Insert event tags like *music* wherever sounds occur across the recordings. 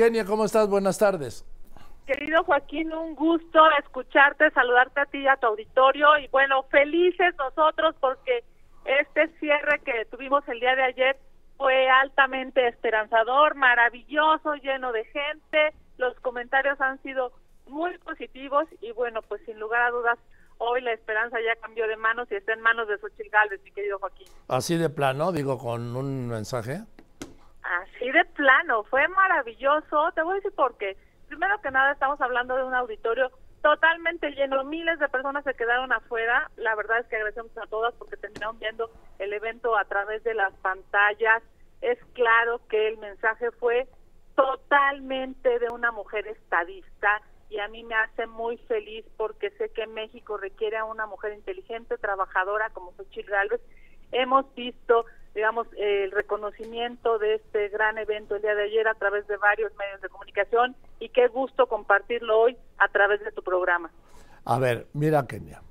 Kenia, ¿cómo estás? Buenas tardes. Querido Joaquín, un gusto escucharte, saludarte a ti y a tu auditorio y bueno, felices nosotros porque este cierre que tuvimos el día de ayer fue altamente esperanzador, maravilloso, lleno de gente, los comentarios han sido muy positivos y bueno, pues sin lugar a dudas hoy la esperanza ya cambió de manos y está en manos de Xochitl Galvez, mi querido Joaquín. Así de plano, digo, con un mensaje. Así de plano, fue maravilloso. Te voy a decir por qué. Primero que nada, estamos hablando de un auditorio totalmente lleno, miles de personas se quedaron afuera. La verdad es que agradecemos a todas porque terminaron viendo el evento a través de las pantallas. Es claro que el mensaje fue totalmente de una mujer estadista y a mí me hace muy feliz porque sé que México requiere a una mujer inteligente, trabajadora como Xochitl Gálvez. Hemos visto, digamos, el reconocimiento de este gran evento el día de ayer a través de varios medios de comunicación y qué gusto compartirlo hoy a través de tu programa. A ver, mira Kenia,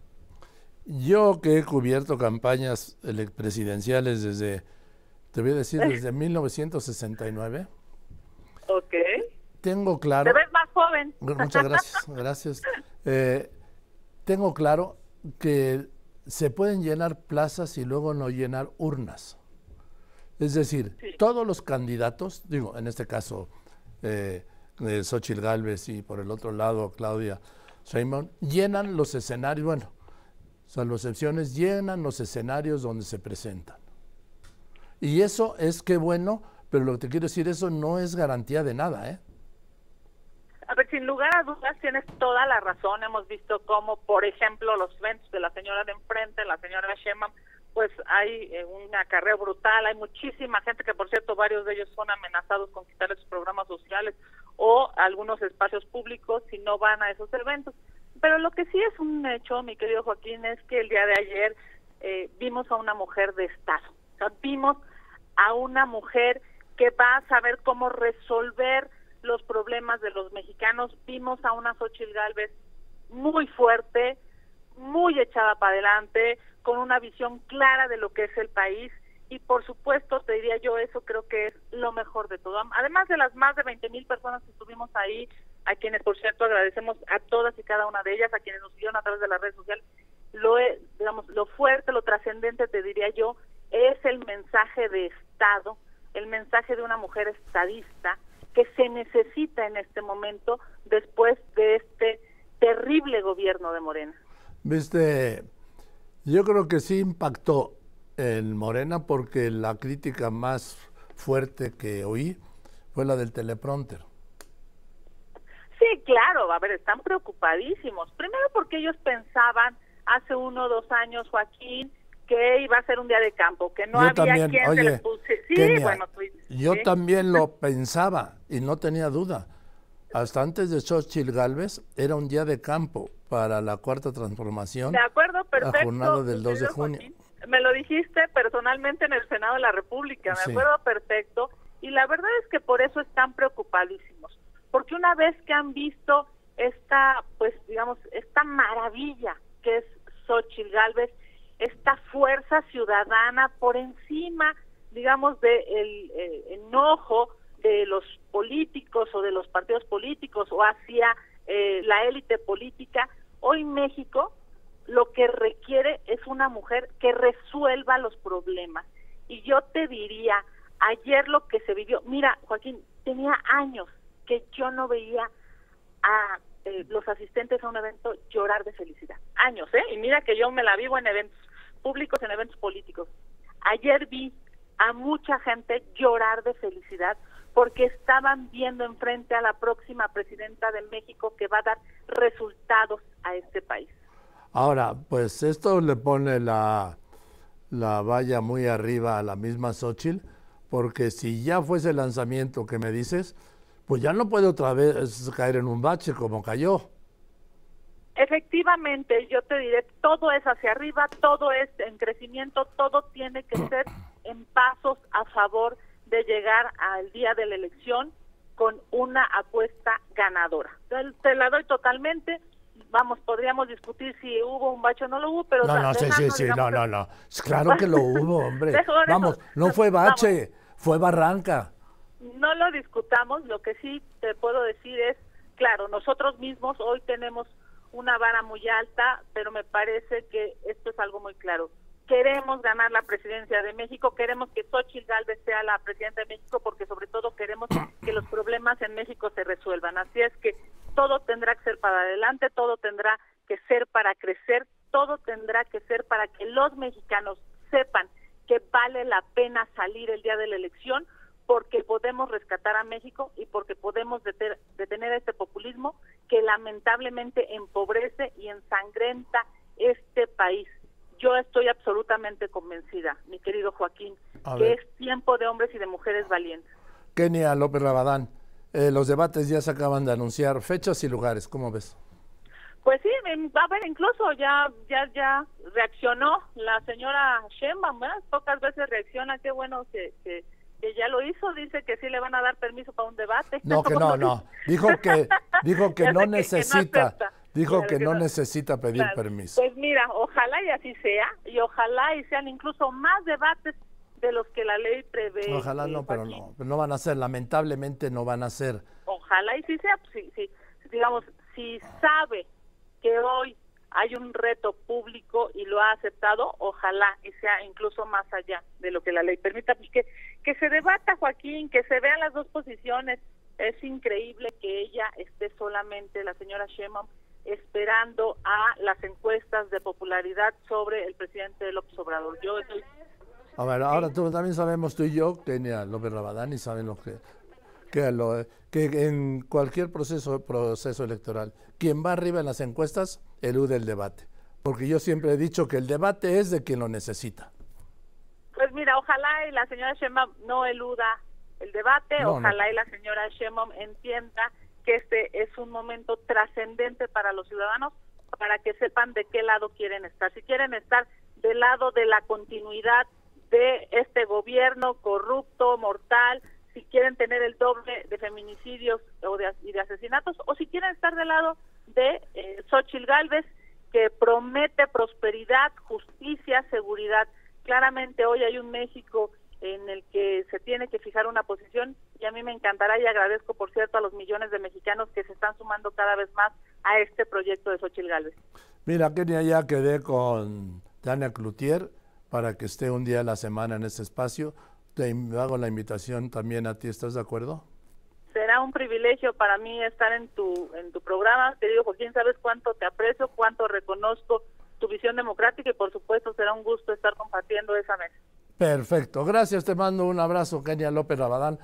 yo que he cubierto campañas presidenciales desde, te voy a decir, *laughs* desde 1969. Ok. Tengo claro... Te ves más joven. Muchas gracias, *laughs* gracias. Eh, tengo claro que se pueden llenar plazas y luego no llenar urnas. Es decir, todos los candidatos, digo, en este caso, eh, de Xochitl Galvez y por el otro lado Claudia Sheinbaum, llenan los escenarios, bueno, salvo excepciones, llenan los escenarios donde se presentan. Y eso es que bueno, pero lo que te quiero decir, eso no es garantía de nada, ¿eh? A ver, sin lugar a dudas tienes toda la razón. Hemos visto cómo, por ejemplo, los eventos de la señora de enfrente, la señora Sheinbaum, pues hay eh, un acarreo brutal, hay muchísima gente que, por cierto, varios de ellos son amenazados con quitarles sus programas sociales o algunos espacios públicos si no van a esos eventos. Pero lo que sí es un hecho, mi querido Joaquín, es que el día de ayer eh, vimos a una mujer de Estado. O sea, vimos a una mujer que va a saber cómo resolver los problemas de los mexicanos. Vimos a una Xochitl Galvez muy fuerte, muy echada para adelante, con una visión clara de lo que es el país y por supuesto te diría yo eso creo que es lo mejor de todo. Además de las más de 20 mil personas que estuvimos ahí, a quienes por cierto agradecemos a todas y cada una de ellas, a quienes nos siguieron a través de las redes sociales, lo, digamos, lo fuerte, lo trascendente te diría yo, es el mensaje de Estado, el mensaje de una mujer estadista que se necesita en este momento después de este terrible gobierno de Morena. Viste, yo creo que sí impactó en Morena porque la crítica más fuerte que oí fue la del teleprompter. Sí, claro, a ver, están preocupadísimos. Primero porque ellos pensaban hace uno o dos años, Joaquín, que iba a ser un día de campo, que no había quien se les Sí, bueno, yo también lo *laughs* pensaba y no tenía duda. Hasta antes de Xochitl Galvez era un día de campo para la cuarta transformación. De acuerdo, perfecto. La jornada del 2 de junio. me lo dijiste personalmente en el Senado de la República, me acuerdo perfecto. Y la verdad es que por eso están preocupadísimos. Porque una vez que han visto esta, pues digamos, esta maravilla que es Xochitl Galvez, esta fuerza ciudadana por encima, digamos, del de eh, enojo de los políticos o de los partidos políticos o hacia eh, la élite política, hoy México lo que requiere es una mujer que resuelva los problemas. Y yo te diría, ayer lo que se vivió, mira, Joaquín, tenía años que yo no veía a eh, los asistentes a un evento llorar de felicidad. Años, ¿eh? Y mira que yo me la vivo en eventos públicos, en eventos políticos. Ayer vi a mucha gente llorar de felicidad porque estaban viendo enfrente a la próxima presidenta de México que va a dar resultados a este país. Ahora, pues esto le pone la, la valla muy arriba a la misma Xochitl, porque si ya fuese el lanzamiento que me dices, pues ya no puede otra vez caer en un bache como cayó. Efectivamente, yo te diré, todo es hacia arriba, todo es en crecimiento, todo tiene que ser en pasos a favor de llegar al día de la elección con una apuesta ganadora. Te, la doy totalmente. Vamos, podríamos discutir si hubo un bache o no lo hubo, pero... No, no, sí, sí, sí, no, no, no. Claro que lo hubo, *laughs* hombre. Vamos, no fue bache, fue barranca. no lo discutamos, lo que sí te puedo decir es, claro, nosotros mismos hoy tenemos una vara muy alta, pero me parece que esto es algo muy claro. Queremos ganar la presidencia de México, queremos que Xochitl Galvez sea la presidenta de México, porque sobre todo queremos que los problemas en México se resuelvan. Así es que todo tendrá que ser para adelante, todo tendrá que ser para crecer, todo tendrá que ser para que los mexicanos sepan que vale la pena salir el día de la elección porque podemos rescatar a México y porque podemos detener este populismo que lamentablemente empobrece y ensangrenta este país. Yo estoy absolutamente convencida, mi querido Joaquín, que es tiempo de hombres y de mujeres valientes. Kenia López Rabadán, eh, los debates ya se acaban de anunciar, fechas y lugares, ¿cómo ves? Pues sí, va a haber incluso ya ya ya reaccionó la señora Sheinbaum, pocas veces reacciona, qué bueno que que ya lo hizo, dice que sí le van a dar permiso para un debate. No, que no, *laughs* no. Dijo que dijo que no necesita. Dijo que, no, necesita pedir permiso. Pues mira, ojalá y así sea, y ojalá y sean incluso más debates de los que la ley prevé. Ojalá no, pero no, no van a ser, lamentablemente no van a ser. Ojalá y sí sea, pues, sí, digamos, si sabe que hoy hay un reto público y lo ha aceptado, ojalá y sea incluso más allá de lo que la ley permita, pues que, que se debata, Joaquín, que se vean las dos posiciones. Es increíble que ella esté solamente, la señora Sheinbaum, esperando a las encuestas de popularidad sobre el presidente López Obrador. Yo estoy... A ver, ahora tú también sabemos, tú y yo, tenía López Rabadán, y saben lo que que, lo, que en cualquier proceso, proceso electoral, quien va arriba en las encuestas elude el debate. Porque yo siempre he dicho que el debate es de quien lo necesita. Pues mira, ojalá y la señora Sheinbaum no eluda el debate, ojalá y la señora Sheinbaum entienda que este es un momento trascendente para los ciudadanos, para que sepan de qué lado quieren estar. Si quieren estar del lado de la continuidad de este gobierno corrupto, mortal, si quieren tener el doble de feminicidios o de, y de asesinatos, o si quieren estar del lado de eh, Xochitl Galvez, que promete prosperidad, justicia, seguridad. Claramente hoy hay un México en el que se tiene que fijar una posición y a mí me encantará y agradezco, por cierto, a los millones de mexicanos que se están sumando cada vez más a este proyecto de Xochitl Galvez. Mira, Kenia, ya quedé con Tania Cloutier para que esté un día a la semana en este espacio te hago la invitación también a ti, ¿estás de acuerdo? Será un privilegio para mí estar en tu en tu programa. Te digo, Joaquín, sabes cuánto te aprecio, cuánto reconozco tu visión democrática y por supuesto será un gusto estar compartiendo esa mesa. Perfecto, gracias, te mando un abrazo, Kenia López Rabadán.